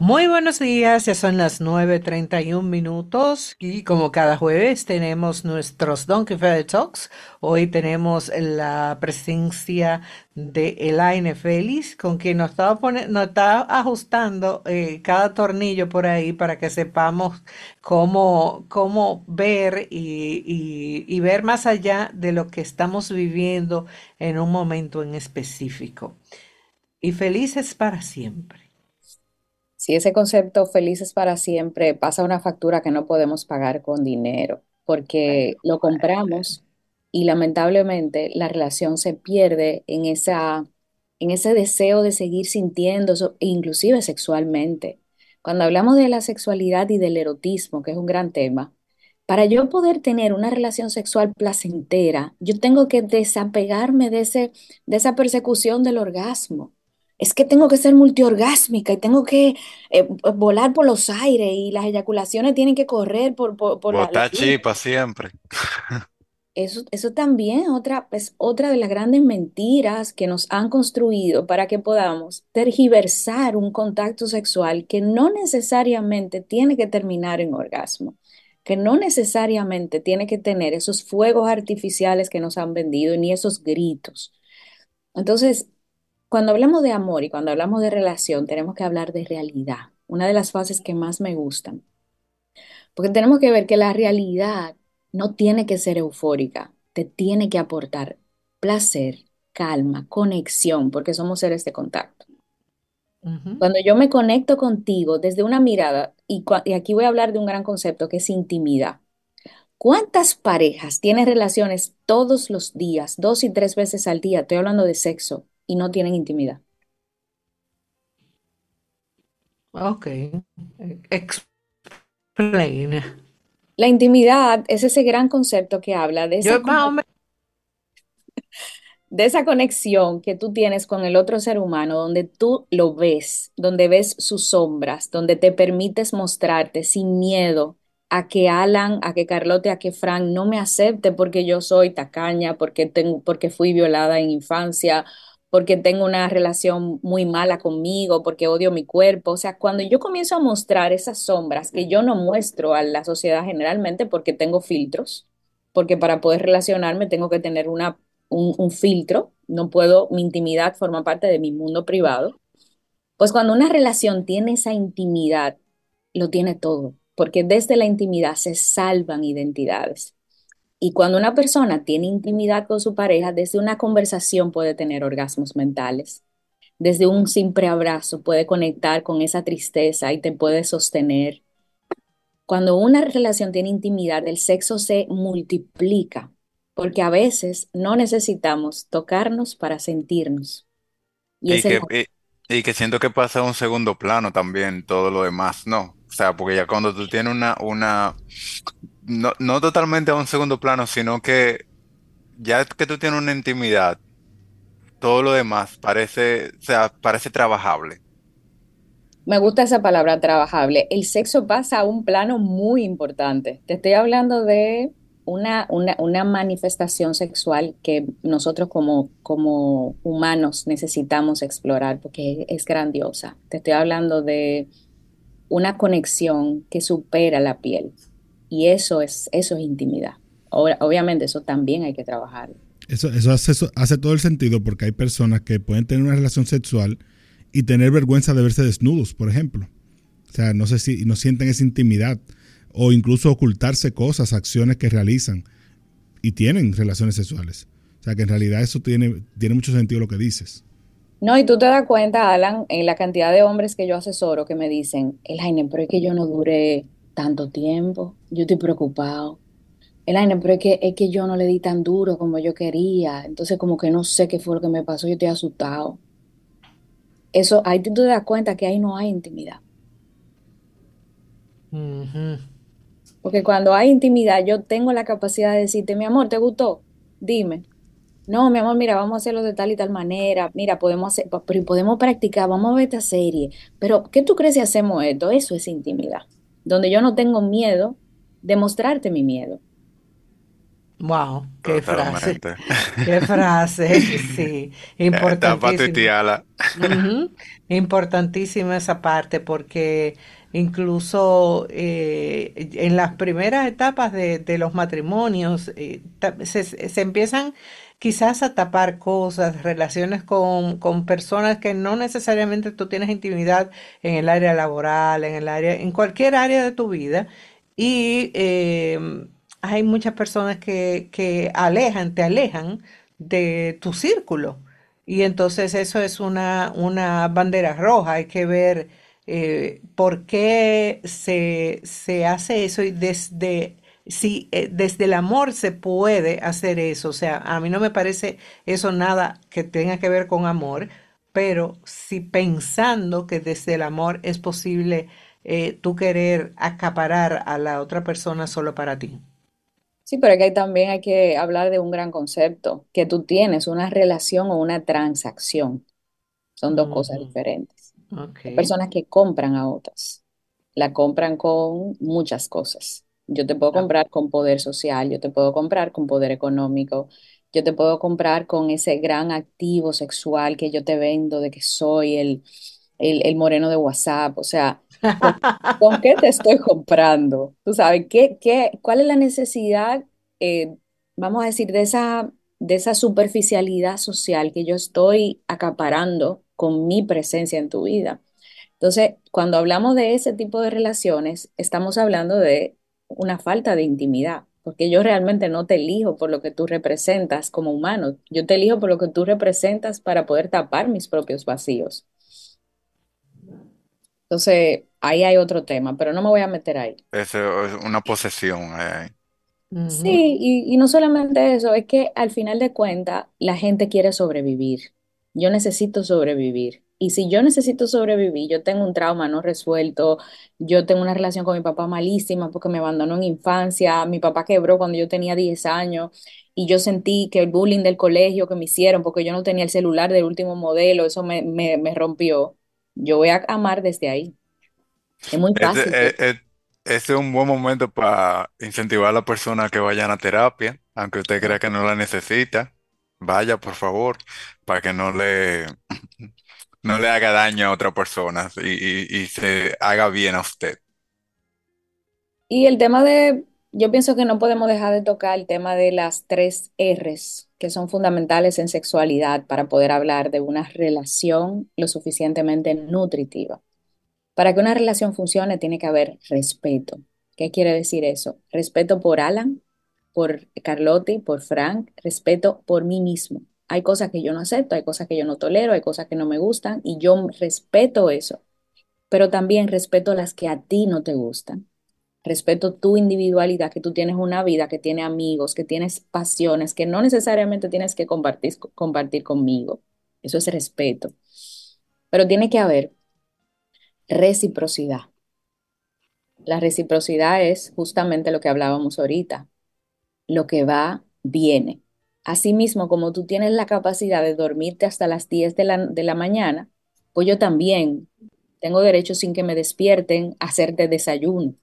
Muy buenos días, ya son las nueve treinta y un minutos y como cada jueves tenemos nuestros Donkey Feather Talks. Hoy tenemos la presencia de Elaine Félix, con quien nos está, nos está ajustando eh, cada tornillo por ahí para que sepamos cómo, cómo ver y ver más allá de lo que estamos viviendo en un momento en específico. Y felices para siempre. Si ese concepto felices para siempre pasa una factura que no podemos pagar con dinero, porque lo compramos y lamentablemente la relación se pierde en esa en ese deseo de seguir sintiendo, inclusive sexualmente. Cuando hablamos de la sexualidad y del erotismo, que es un gran tema, para yo poder tener una relación sexual placentera, yo tengo que desapegarme de, ese, de esa persecución del orgasmo es que tengo que ser multiorgásmica y tengo que eh, volar por los aires y las eyaculaciones tienen que correr por, por, por la, Botar chipa siempre. Eso, eso también otra, es otra de las grandes mentiras que nos han construido para que podamos tergiversar un contacto sexual que no necesariamente tiene que terminar en orgasmo, que no necesariamente tiene que tener esos fuegos artificiales que nos han vendido ni esos gritos. Entonces, cuando hablamos de amor y cuando hablamos de relación, tenemos que hablar de realidad. Una de las fases que más me gustan. Porque tenemos que ver que la realidad no tiene que ser eufórica, te tiene que aportar placer, calma, conexión, porque somos seres de contacto. Cuando yo me conecto contigo desde una mirada, y, y, aquí voy a hablar de un gran concepto que es intimidad. ¿Cuántas parejas tienen relaciones todos los días, dos y tres veces al día? Estoy hablando de sexo, y no tienen intimidad. Ok. Explain. La intimidad es ese gran concepto que habla de esa, de esa conexión que tú tienes con el otro ser humano, donde tú lo ves, donde ves sus sombras, donde te permites mostrarte sin miedo a que Alan, a que Carlote, a que Frank no me acepte porque yo soy tacaña, porque, tengo, porque fui violada en infancia porque tengo una relación muy mala conmigo, porque odio mi cuerpo. O sea, cuando yo comienzo a mostrar esas sombras que yo no muestro a la sociedad generalmente porque tengo filtros, porque para poder relacionarme tengo que tener una, un, un filtro, no puedo, mi intimidad forma parte de mi mundo privado. Pues cuando una relación tiene esa intimidad, lo tiene todo, porque desde la intimidad se salvan identidades. Y cuando una persona tiene intimidad con su pareja, desde una conversación puede tener orgasmos mentales. Desde un simple abrazo puede conectar con esa tristeza y te puede sostener. Cuando una relación tiene intimidad, el sexo se multiplica, porque a veces no necesitamos tocarnos para sentirnos. Y, que, y, que siento que pasa a un segundo plano también todo lo demás, ¿no? O sea, porque ya cuando tú tienes una, una no, no totalmente a un segundo plano, sino que ya que tú tienes una intimidad, todo lo demás parece, o sea, parece trabajable. Me gusta esa palabra, trabajable. El sexo pasa a un plano muy importante. Te estoy hablando de una, una, una manifestación sexual que nosotros como, como humanos necesitamos explorar porque es grandiosa. Te estoy hablando de una conexión que supera la piel. Y eso es, eso es intimidad. obviamente eso también hay que trabajar. Eso, eso, hace, eso hace todo el sentido porque hay personas que pueden tener una relación sexual y tener vergüenza de verse desnudos, por ejemplo. O sea, no sé si no sienten esa intimidad o incluso ocultarse cosas, acciones que realizan y tienen relaciones sexuales. O sea, que en realidad eso tiene, tiene mucho sentido lo que dices. No, y tú te das cuenta, Alan, en la cantidad de hombres que yo asesoro que me dicen, Elaine, pero es que yo no duré tanto tiempo, yo estoy preocupado. Elaine, pero es que, es que yo no le di tan duro como yo quería, entonces como que no sé qué fue lo que me pasó, yo estoy asustado. Eso, ahí tú te das cuenta que ahí no hay intimidad. Porque cuando hay intimidad, yo tengo la capacidad de decirte, mi amor, ¿te gustó? Dime. No, mi amor, mira, vamos a hacerlo de tal y tal manera. Mira, podemos hacer, pero podemos practicar, vamos a ver esta serie. Pero, ¿qué tú crees si hacemos esto? Eso es intimidad donde yo no tengo miedo de mostrarte mi miedo. Wow, qué frase, qué frase, sí, Está para importantísimo. tuitearla. Ujú, Importantísima esa parte porque incluso eh, en las primeras etapas de, de los matrimonios eh, se empiezan quizás a tapar cosas, relaciones con, con personas que no necesariamente tú tienes intimidad en el área laboral, en el área, en cualquier área de tu vida. Y eh, hay muchas personas que, que alejan, te alejan de tu círculo. Y entonces eso es una, una bandera roja. Hay que ver eh, por qué se, se hace eso y desde, si, eh, desde el amor se puede hacer eso. O sea, a mí no me parece eso nada que tenga que ver con amor, pero si pensando que desde el amor es posible eh, tú querer acaparar a la otra persona solo para ti. Sí, pero que ahí también hay que hablar de un gran concepto, que tú tienes una relación o una transacción. Son dos cosas Ujú, diferentes. Hay personas que compran a otras. La compran con muchas cosas. Yo te puedo comprar con poder social, yo te puedo comprar con poder económico, yo te puedo comprar con ese gran activo sexual que yo te vendo de que soy el, el, el moreno de WhatsApp. O sea, ¿con, con qué te estoy comprando? Tú sabes, ¿qué, qué, cuál es la necesidad, eh, vamos a decir, de esa, de esa superficialidad social que yo estoy acaparando con mi presencia en tu vida? Entonces, cuando hablamos de ese tipo de relaciones, estamos hablando de una falta de intimidad, porque yo realmente no te elijo por lo que tú representas como humano, yo te elijo por lo que tú representas para poder tapar mis propios vacíos. Entonces, ahí hay otro tema, pero no me voy a meter ahí. Eso es una posesión. eh. Sí, y, y no solamente eso, es que al final de cuentas la gente quiere sobrevivir. Yo necesito sobrevivir. Y si yo necesito sobrevivir, yo tengo un trauma no resuelto, yo tengo una relación con mi papá malísima porque me abandonó en infancia, mi papá quebró cuando yo tenía 10 años y yo sentí que el bullying del colegio que me hicieron porque yo no tenía el celular del último modelo, eso me, me, me rompió. Yo voy a amar desde ahí. Es muy fácil. eh, este es un buen momento para incentivar a la persona a que vayan a terapia, aunque usted crea que no la necesita. Vaya, por favor, para que no le, no le haga daño a otra persona y, y- y se haga bien a usted. Y el tema de, yo pienso que no podemos dejar de tocar el tema de las tres R's, que son fundamentales en sexualidad para poder hablar de una relación lo suficientemente nutritiva. Para que una relación funcione tiene que haber respeto. ¿Qué quiere decir eso? Respeto por Alan, por Carlotti, por Frank, respeto por mí mismo. Hay cosas que yo no acepto, hay cosas que yo no tolero, hay cosas que no me gustan y yo respeto eso, pero también respeto las que a ti no te gustan. Respeto tu individualidad, que tú tienes una vida, que tienes amigos, que tienes pasiones, que no necesariamente tienes que compartir, compartir conmigo. Eso es respeto. Pero tiene que haber reciprocidad. La reciprocidad es justamente lo que hablábamos ahorita. Lo que va, viene. Asimismo, como tú tienes la capacidad de dormirte hasta las 10 de la, de la mañana, pues yo también tengo derecho sin que me despierten a hacerte desayuno.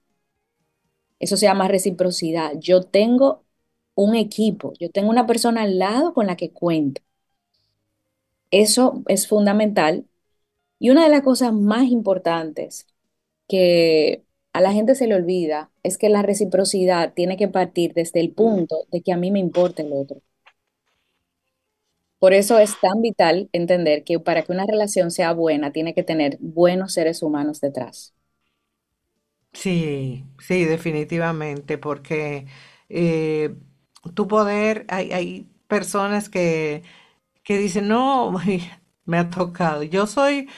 Eso se llama reciprocidad. Yo tengo un equipo, yo tengo una persona al lado con la que cuento. Eso es fundamental. Y una de las cosas más importantes que a la gente se le olvida es que la reciprocidad tiene que partir desde el punto de que a mí me importa el otro. Por eso es tan vital entender que para que una relación sea buena, tiene que tener buenos seres humanos detrás. Sí, sí, definitivamente, porque eh, tu poder, hay, hay personas que, que dicen, no, me ha tocado, yo soy,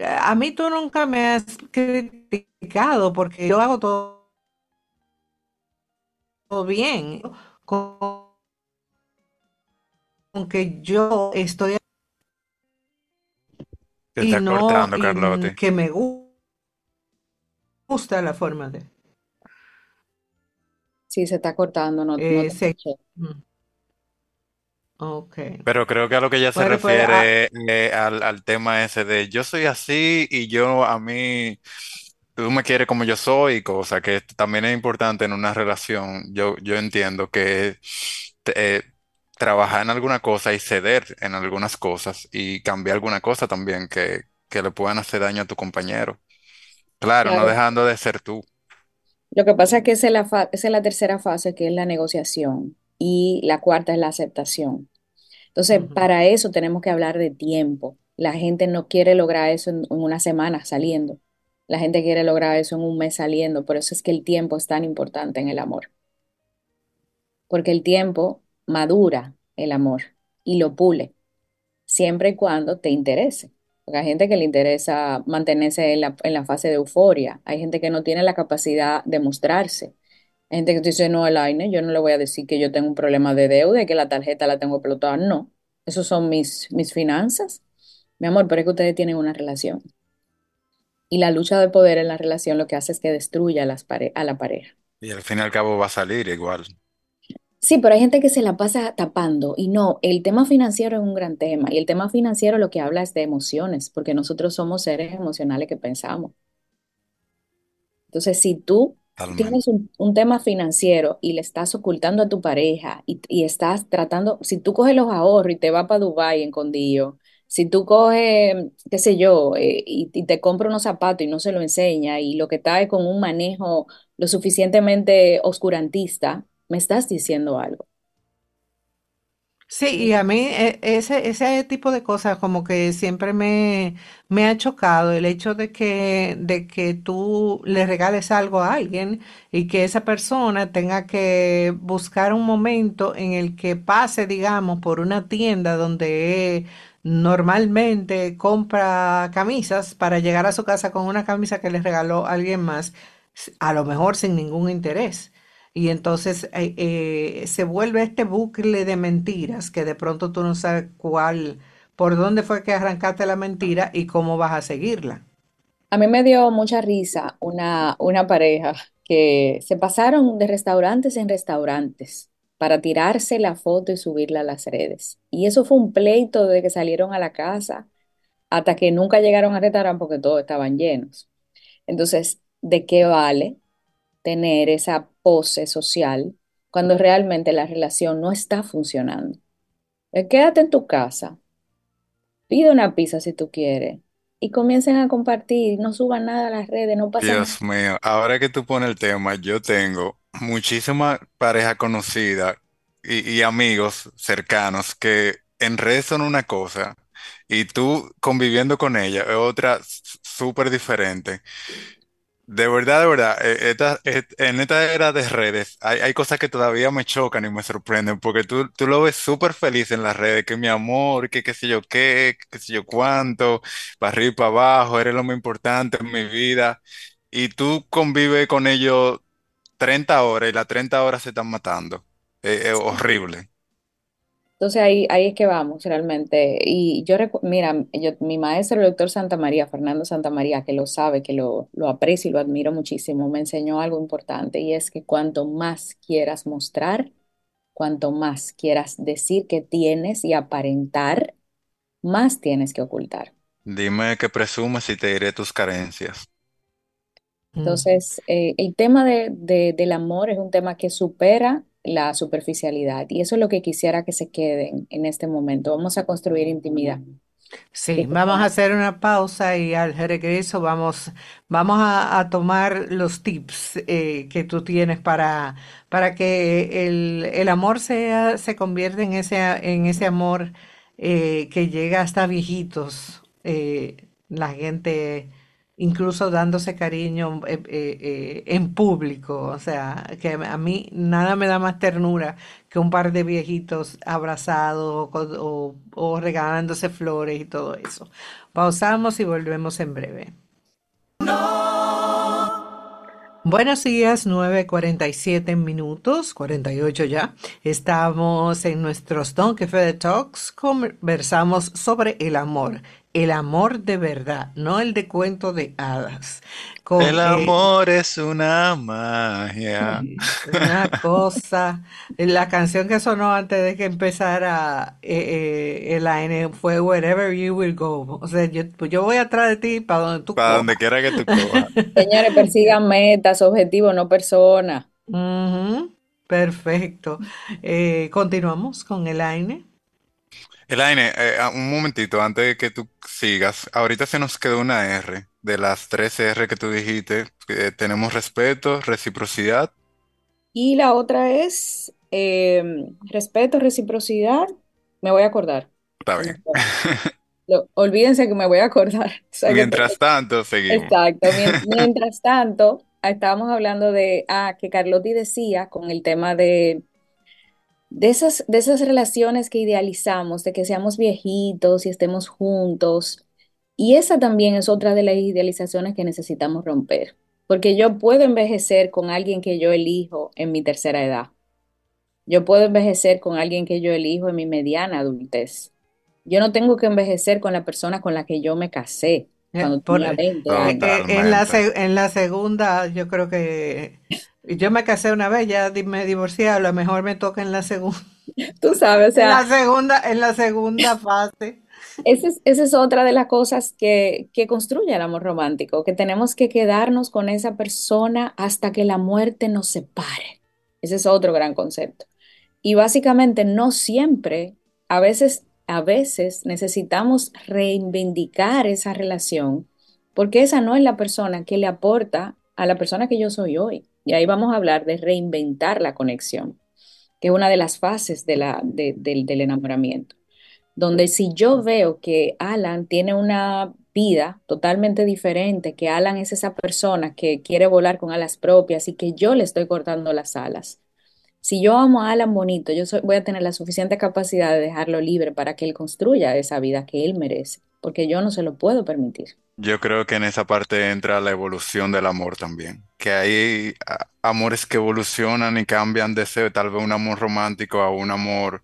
a mí tú nunca me has criticado porque yo hago todo bien, con que yo estoy Se y está no, cortando, y Carlote. que me gu- gusta la forma de Si se está cortando, no, no eh, te se- escuché. mm, Ok. Pero creo que a lo que ella se Bueno, pues ah, refiere eh, al, al tema ese de yo soy así y yo a mí tú me quieres como yo soy, cosa que también es importante en una relación. Yo, yo entiendo que eh, trabajar en alguna cosa y ceder en algunas cosas y cambiar alguna cosa también que, que le puedan hacer daño a tu compañero. Claro, no dejando de ser tú. Lo que pasa es que esa es la fa- esa es la tercera fase, que es la negociación, y la cuarta es la aceptación. Entonces, para eso tenemos que hablar de tiempo. La gente no quiere lograr eso en, en una semana saliendo. La gente quiere lograr eso en un mes saliendo. Por eso es que el tiempo es tan importante en el amor. Porque el tiempo madura el amor y lo pule, siempre y cuando te interese. Porque hay gente que le interesa mantenerse en la, en la fase de euforia. Hay gente que no tiene la capacidad de mostrarse. Hay gente que dice, no, Elaine, yo no le voy a decir que yo tengo un problema de deuda y que la tarjeta la tengo explotada. No, esos son mis, mis finanzas. Mi amor, pero es que ustedes tienen una relación. Y la lucha de poder en la relación lo que hace es que destruya a, las pare- a la pareja. Y al fin y al cabo va a salir igual. Sí, pero hay gente que se la pasa tapando y no, el tema financiero es un gran tema y el tema financiero lo que habla es de emociones, porque nosotros somos seres emocionales que pensamos. Entonces, si tú tienes un, un tema financiero y le estás ocultando a tu pareja y, y estás tratando, si tú coges los ahorros y te vas para Dubái escondido, si tú coges, qué sé yo, eh, y, y te compras unos zapatos y no se lo enseña y lo que está es con un manejo lo suficientemente oscurantista, me estás diciendo algo. Sí, y a mí e- ese, ese tipo de cosas como que siempre me, me ha chocado el hecho de que, de que tú le regales algo a alguien y que esa persona tenga que buscar un momento en el que pase, digamos, por una tienda donde normalmente compra camisas para llegar a su casa con una camisa que le regaló alguien más, a lo mejor sin ningún interés. Y entonces eh, eh, se vuelve este bucle de mentiras que de pronto tú no sabes cuál, por dónde fue que arrancaste la mentira y cómo vas a seguirla. A mí me dio mucha risa una, una pareja que se pasaron de restaurantes en restaurantes para tirarse la foto y subirla a las redes. Y eso fue un pleito desde que salieron a la casa hasta que nunca llegaron al restaurante porque todos estaban llenos. Entonces, ¿de qué vale tener esa pose social cuando realmente la relación no está funcionando? Eh, Quédate en tu casa, pide una pizza si tú quieres y comiencen a compartir, no suban nada a las redes, no pasa nada. Dios mío, ahora que tú pones el tema, yo tengo muchísimas parejas conocidas y, y amigos cercanos que en redes son una cosa y tú conviviendo con ella es otra súper diferente. De verdad, de verdad, eh, esta- eh, en esta era de redes hay, hay cosas que todavía me chocan y me sorprenden porque tú, tú lo ves súper feliz en las redes, que mi amor, que qué sé yo qué, qué sé yo cuánto, para arriba y para abajo, eres lo más importante en mi vida y tú convives con ellos 30 horas y las 30 horas se están matando. Eh, Es horrible. Entonces ahí, ahí es que vamos realmente. Y yo, mira, yo, mi maestro, el doctor Santa María, Fernando Santa María, que lo sabe, que lo, lo aprecio y lo admiro muchísimo, me enseñó algo importante y es que cuanto más quieras mostrar, cuanto más quieras decir que tienes y aparentar, más tienes que ocultar. Dime que presumes y te diré tus carencias. Mm. Entonces, eh, el tema de, de- del amor es un tema que supera la superficialidad y eso es lo que quisiera que se queden en este momento. Vamos a construir intimidad. Sí, vamos a hacer una pausa y al regreso vamos, vamos a, a tomar los tips eh, que tú tienes para, para que el, el amor sea, se convierta en ese, en ese amor eh, que llega hasta viejitos. eh, la gente incluso dándose cariño eh, eh, eh, en público. O sea, que a mí nada me da más ternura que un par de viejitos abrazados o, regalándose flores y todo eso. Pausamos y volvemos en breve. Buenos días, nueve cuarenta y siete minutos, 48 ya. Estamos en nuestros Donkey Feather Talks, conversamos sobre el amor el amor de verdad, no el de cuento de hadas. El amor es una magia. Una cosa. La canción que sonó antes de que empezara eh, eh, el AN fue Wherever You Will Go. O sea, yo, pues yo voy atrás de ti para donde tú Para donde quiera que tú cojas. Señores, persigan metas, objetivos, no personas. Perfecto. Eh, continuamos con el AINE. Elaine, eh, ah, un momentito antes de que tú sigas. Ahorita se nos quedó una R. De las tres R que tú dijiste, tenemos respeto, reciprocidad. Y la otra es em, respeto, reciprocidad. Me voy a acordar. Está bien. olvídense que me voy a acordar. Mientras tanto, seguimos. Exacto. Mientras tanto, estábamos hablando de, ah, que Carlotti decía con el tema de de esas, de esas relaciones que idealizamos, de que seamos viejitos y estemos juntos. Y esa también es otra de las idealizaciones que necesitamos romper, porque yo puedo envejecer con alguien que yo elijo en mi tercera edad. Yo puedo envejecer con alguien que yo elijo en mi mediana adultez. Yo no tengo que envejecer con la persona con la que yo me casé. Eh, cuando tenía 20 eh, eh, en, la en la segunda, yo creo que yo me casé una vez, ya me divorcié, a lo mejor me toca en la segunda. Tú sabes, o sea. En la segunda, en la segunda fase. Esa es, esa es otra de las cosas que, que construye el amor romántico, que tenemos que quedarnos con esa persona hasta que la muerte nos separe. Ese es otro gran concepto. Y básicamente no siempre, a veces, a veces necesitamos reivindicar esa relación, porque esa no es la persona que le aporta a la persona que yo soy hoy. Y ahí vamos a hablar de reinventar la conexión, que es una de las fases del enamoramiento. Donde si yo veo que Alan tiene una vida totalmente diferente, que Alan es esa persona que quiere volar con alas propias y que yo le estoy cortando las alas. Si yo amo a Alan bonito, yo voy a tener la suficiente capacidad de dejarlo libre para que él construya esa vida que él merece, porque yo no se lo puedo permitir. Yo creo que en esa parte entra la evolución del amor también, que hay amores que evolucionan y cambian de ser tal vez un amor romántico a un amor,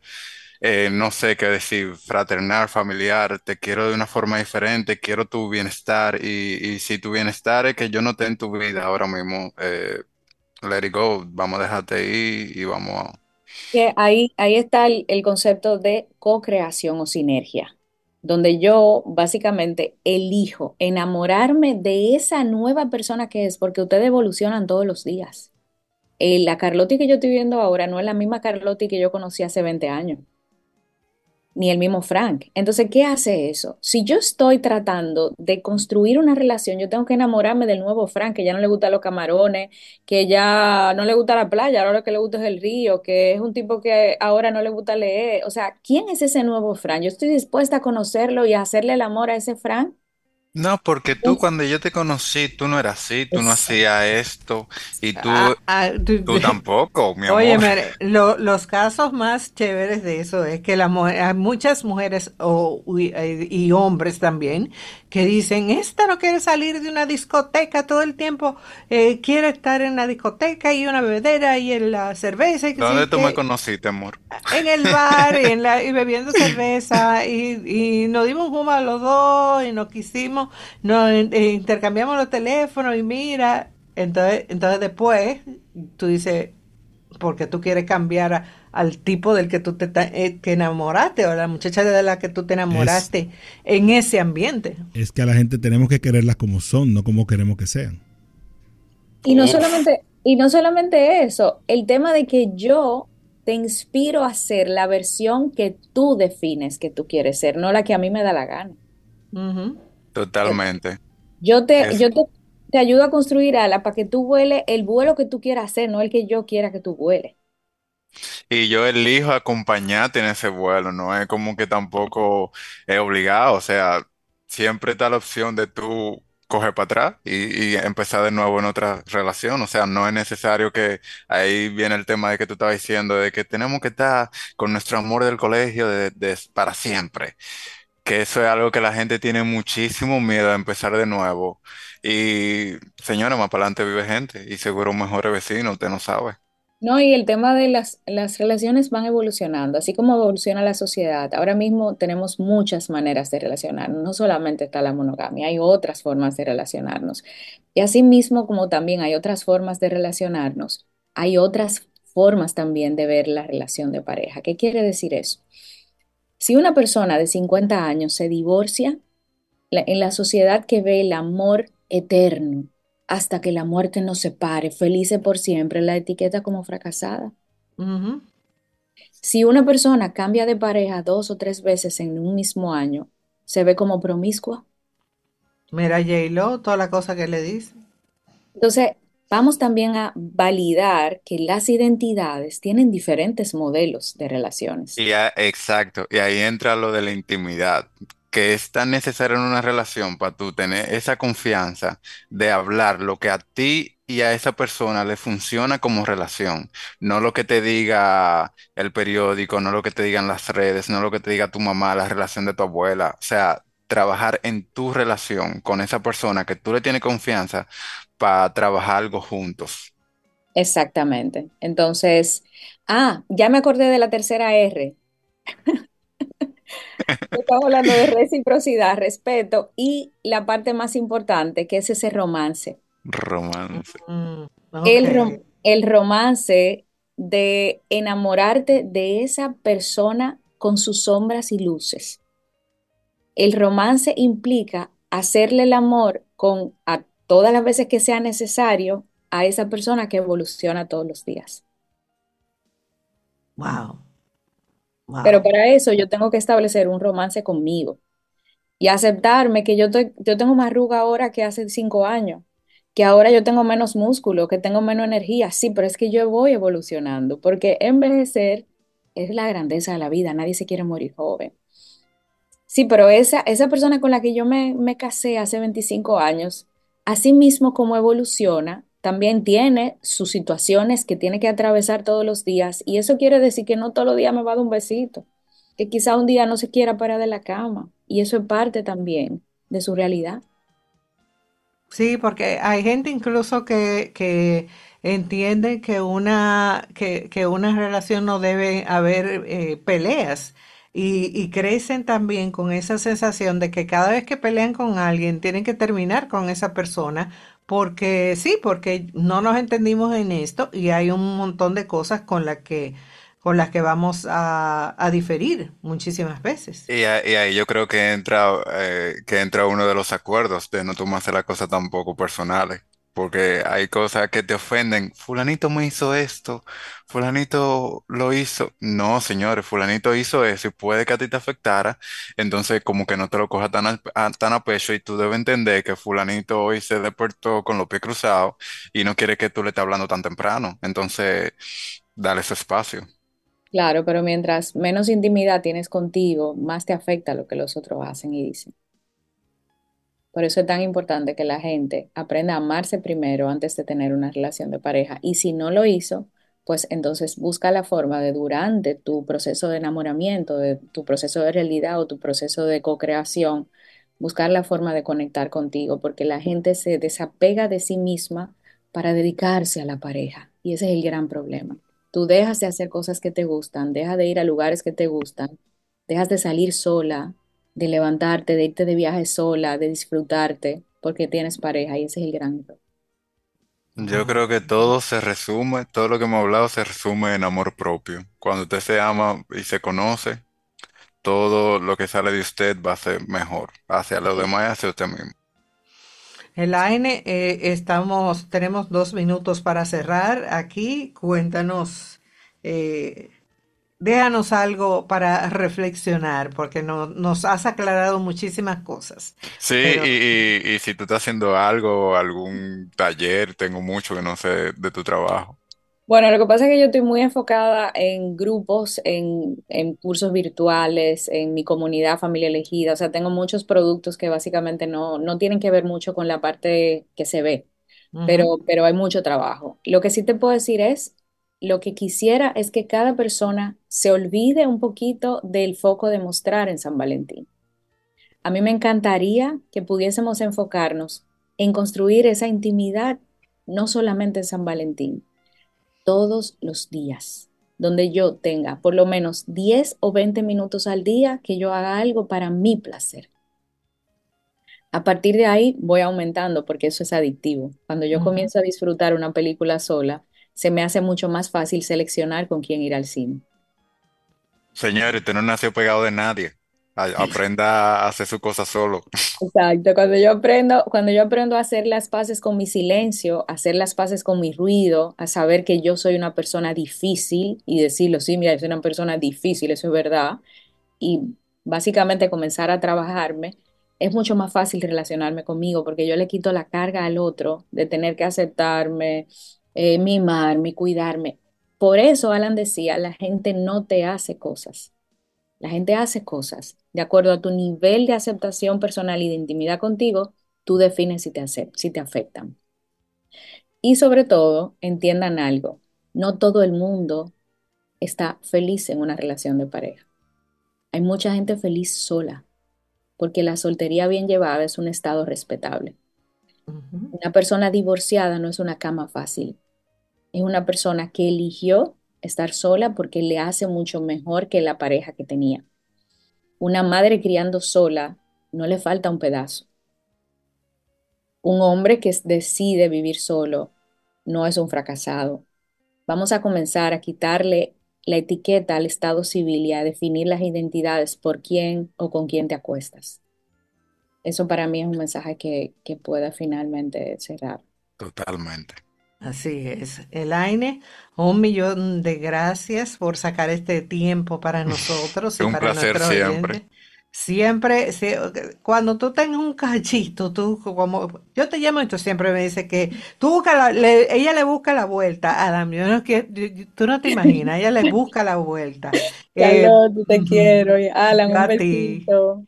eh, no sé qué decir, fraternal, familiar, te quiero de una forma diferente, quiero tu bienestar y, si tu bienestar es que yo no esté en tu vida ahora mismo, eh, let it go, vamos a dejarte ahí y vamos a... Que ahí, ahí está el concepto de co-creación o sinergia donde yo básicamente elijo enamorarme de esa nueva persona que es, porque ustedes evolucionan todos los días. Eh, la Carlotti que yo estoy viendo ahora no es la misma Carlotti que yo conocí hace 20 años ni el mismo Frank. Entonces, ¿qué hace eso? Si yo estoy tratando de construir una relación, yo tengo que enamorarme del nuevo Frank, que ya no le gustan los camarones, que ya no le gusta la playa, ahora lo que le gusta es el río, que es un tipo que ahora no le gusta leer. O sea, ¿quién es ese nuevo Frank? Yo estoy dispuesta a conocerlo y a hacerle el amor a ese Frank. No, porque tú cuando yo te conocí, tú no eras así, tú no hacías esto y tú, Ah, ah, tú- tú tampoco, mi Oye, amor. mire, lo- los casos más chéveres de eso es que la mu- hay muchas mujeres o, y, y hombres también que dicen, esta no quiere salir de una discoteca todo el tiempo, eh, quiere estar en la discoteca y una bebedera y en la cerveza y que ¿Dónde sí, tú me que conociste, amor? en el bar y, en la, y bebiendo cerveza y, y nos dimos humo a los dos y nos quisimos, nos eh, intercambiamos los teléfonos y mira, entonces, entonces después tú dices, porque tú quieres cambiar a- al tipo del que tú te, eh, enamoraste o a la muchacha de la que tú te enamoraste en ese ambiente. Es que a la gente tenemos que quererlas como son, no como queremos que sean. Y no solamente, y no solamente eso, el tema de que yo te inspiro a ser la versión que tú defines que tú quieres ser, no la que a mí me da la gana. Totalmente. Yo te, Es- yo te, te ayudo a construir ala para que tú vueles el vuelo que tú quieras hacer, no el que yo quiera que tú vueles. Y yo elijo acompañarte en ese vuelo, no es como que tampoco es obligado, o sea, siempre está la opción de tú coger para atrás y, y empezar de nuevo en otra relación, o sea, no es necesario que ahí viene el tema de que tú estabas diciendo, de que tenemos que estar con nuestro amor del colegio de, de- para siempre, que eso es algo que la gente tiene muchísimo miedo a empezar de nuevo. Y señora, más para adelante vive gente y seguro mejores vecinos, usted no sabe. No, y el tema de las, las relaciones van evolucionando, así como evoluciona la sociedad. Ahora mismo tenemos muchas maneras de relacionarnos, no solamente está la monogamia, hay otras formas de relacionarnos. Y así mismo como también hay otras formas de relacionarnos, hay otras formas también de ver la relación de pareja. ¿Qué quiere decir eso? Si una persona de 50 años se divorcia, en la sociedad que ve el amor eterno hasta que la muerte nos separe, felices por siempre, la etiqueta como fracasada. Si una persona cambia de pareja dos o tres veces en un mismo año, se ve como promiscua. Mira, J-Lo, toda la cosa que le dice. Entonces, vamos también a validar que las identidades tienen diferentes modelos de relaciones. Y exacto, y ahí entra lo de la intimidad, que es tan necesario en una relación para tú tener esa confianza de hablar lo que a ti y a esa persona le funciona como relación, no lo que te diga el periódico, no lo que te digan las redes, no lo que te diga tu mamá, la relación de tu abuela, o sea, trabajar en tu relación con esa persona que tú le tienes confianza para trabajar algo juntos. Exactamente. Entonces, ah, ya me acordé de la tercera R. Estamos hablando de reciprocidad, respeto y la parte más importante, que es ese romance. Romance. Mm, El, rom- el romance de enamorarte de esa persona con sus sombras y luces. El romance implica hacerle el amor con a todas las veces que sea necesario a esa persona que evoluciona todos los días. Wow, Pero para eso yo tengo que establecer un romance conmigo y aceptarme que yo tengo más arruga ahora que hace cinco años, que ahora yo tengo menos músculo, que tengo menos energía. Sí, pero es que yo voy evolucionando, porque envejecer es la grandeza de la vida, nadie se quiere morir joven. Sí, pero esa, esa persona con la que yo me, me casé hace 25 años, así mismo como evoluciona, también tiene sus situaciones que tiene que atravesar todos los días. Y eso quiere decir que no todos los días me va a dar un besito, que quizá un día no se quiera parar de la cama. Y eso es parte también de su realidad. Sí, porque hay gente incluso que, que entiende que una, que, que una relación no debe haber eh, peleas y, y crecen también con esa sensación de que cada vez que pelean con alguien tienen que terminar con esa persona porque sí, porque no nos entendimos en esto y hay un montón de cosas con las que, con las que vamos a, diferir muchísimas veces. Y ahí yo creo que entra, eh, que entra uno de los acuerdos de no tomarse las cosas tampoco personales, porque hay cosas que te ofenden. Fulanito me hizo esto, fulanito lo hizo. No, señores, fulanito hizo eso y puede que a ti te afectara, entonces como que no te lo cojas tan, al- a, tan a pecho y tú debes entender que fulanito hoy se despertó con los pies cruzados y no quiere que tú le estés hablando tan temprano, entonces dale ese espacio. Claro, pero mientras menos intimidad tienes contigo, más te afecta lo que los otros hacen y dicen. Por eso es tan importante que la gente aprenda a amarse primero antes de tener una relación de pareja. Y si no lo hizo, pues entonces busca la forma de durante tu proceso de enamoramiento, de tu proceso de realidad o tu proceso de co-creación, buscar la forma de conectar contigo, porque la gente se desapega de sí misma para dedicarse a la pareja. Y ese es el gran problema. Tú dejas de hacer cosas que te gustan, dejas de ir a lugares que te gustan, dejas de salir sola de levantarte, de irte de viaje sola, de disfrutarte, porque tienes pareja y ese es el gran error. Yo creo que todo se resume, todo lo que hemos hablado se resume en amor propio. Cuando usted se ama y se conoce, todo lo que sale de usted va a ser mejor hacia los demás y hacia usted mismo. Elaine, eh, estamos, tenemos dos minutos para cerrar aquí. Cuéntanos, eh, déjanos algo para reflexionar, porque no- nos has aclarado muchísimas cosas. Sí, Pero y, y, y si tú estás haciendo algo, algún taller, tengo mucho que no sé de tu trabajo. Bueno, lo que pasa es que yo estoy muy enfocada en grupos, en, en cursos virtuales, en mi comunidad familia elegida, o sea, tengo muchos productos que básicamente no, no tienen que ver mucho con la parte que se ve, pero, pero hay mucho trabajo. Lo que sí te puedo decir es, lo que quisiera es que cada persona se olvide un poquito del foco de mostrar en San Valentín. A mí me encantaría que pudiésemos enfocarnos en construir esa intimidad, no solamente en San Valentín todos los días, donde yo tenga por lo menos 10 o 20 minutos al día que yo haga algo para mi placer. A partir de ahí voy aumentando porque eso es adictivo. Cuando yo comienzo a disfrutar una película sola, se me hace mucho más fácil seleccionar con quién ir al cine. Señor, usted no nació pegado de nadie. Aprenda a hacer su cosa solo. Exacto, cuando yo aprendo, cuando yo aprendo a hacer las paces con mi silencio, a hacer las paces con mi ruido, a saber que yo soy una persona difícil y decirlo, sí, mira, yo soy una persona difícil, eso es verdad, y básicamente comenzar a trabajarme, es mucho más fácil relacionarme conmigo porque yo le quito la carga al otro de tener que aceptarme, eh, mimarme, cuidarme. Por eso Alan decía, la gente no te hace cosas. La gente hace cosas. De acuerdo a tu nivel de aceptación personal y de intimidad contigo, tú defines si te, si te afectan. Y sobre todo, entiendan algo, no todo el mundo está feliz en una relación de pareja. Hay mucha gente feliz sola, porque la soltería bien llevada es un estado respetable. Una persona divorciada no es una cama fácil, es una persona que eligió estar sola porque le hace mucho mejor que la pareja que tenía. Una madre criando sola no le falta un pedazo. Un hombre que decide vivir solo no es un fracasado. Vamos a comenzar a quitarle la etiqueta al estado civil y a definir las identidades por quién o con quién te acuestas. Eso para mí es un mensaje que, que pueda finalmente cerrar. Totalmente. Así es. Elaine, un millón de gracias por sacar este tiempo para nosotros y Un para placer nuestros siempre. oyentes. Siempre, cuando tú tengas un cachito, tú como, yo te llamo y tú siempre me dices que tú busca la- le- ella le busca la vuelta a Adam, yo no quiero- yo- yo- tú no te imaginas, ella le busca la vuelta. Eh, Carlos, te ujú, quiero. Y Alan, yo un a ti. besito.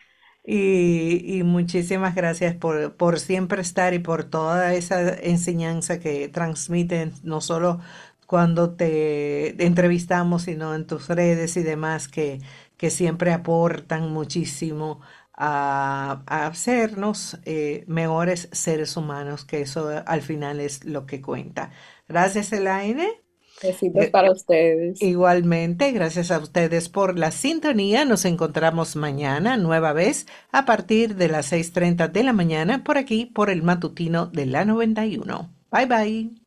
Y, muchísimas gracias por, por siempre estar y por toda esa enseñanza que transmiten, no solo cuando te entrevistamos, sino en tus redes y demás, que, que siempre aportan muchísimo a, a hacernos eh, mejores seres humanos, que eso al final es lo que cuenta. Gracias, Elaine. Besitos para ustedes. Igualmente, gracias a ustedes por la sintonía. Nos encontramos mañana, nueva vez, a partir de las seis treinta de la mañana, por aquí, por el matutino de la 91. Bye bye.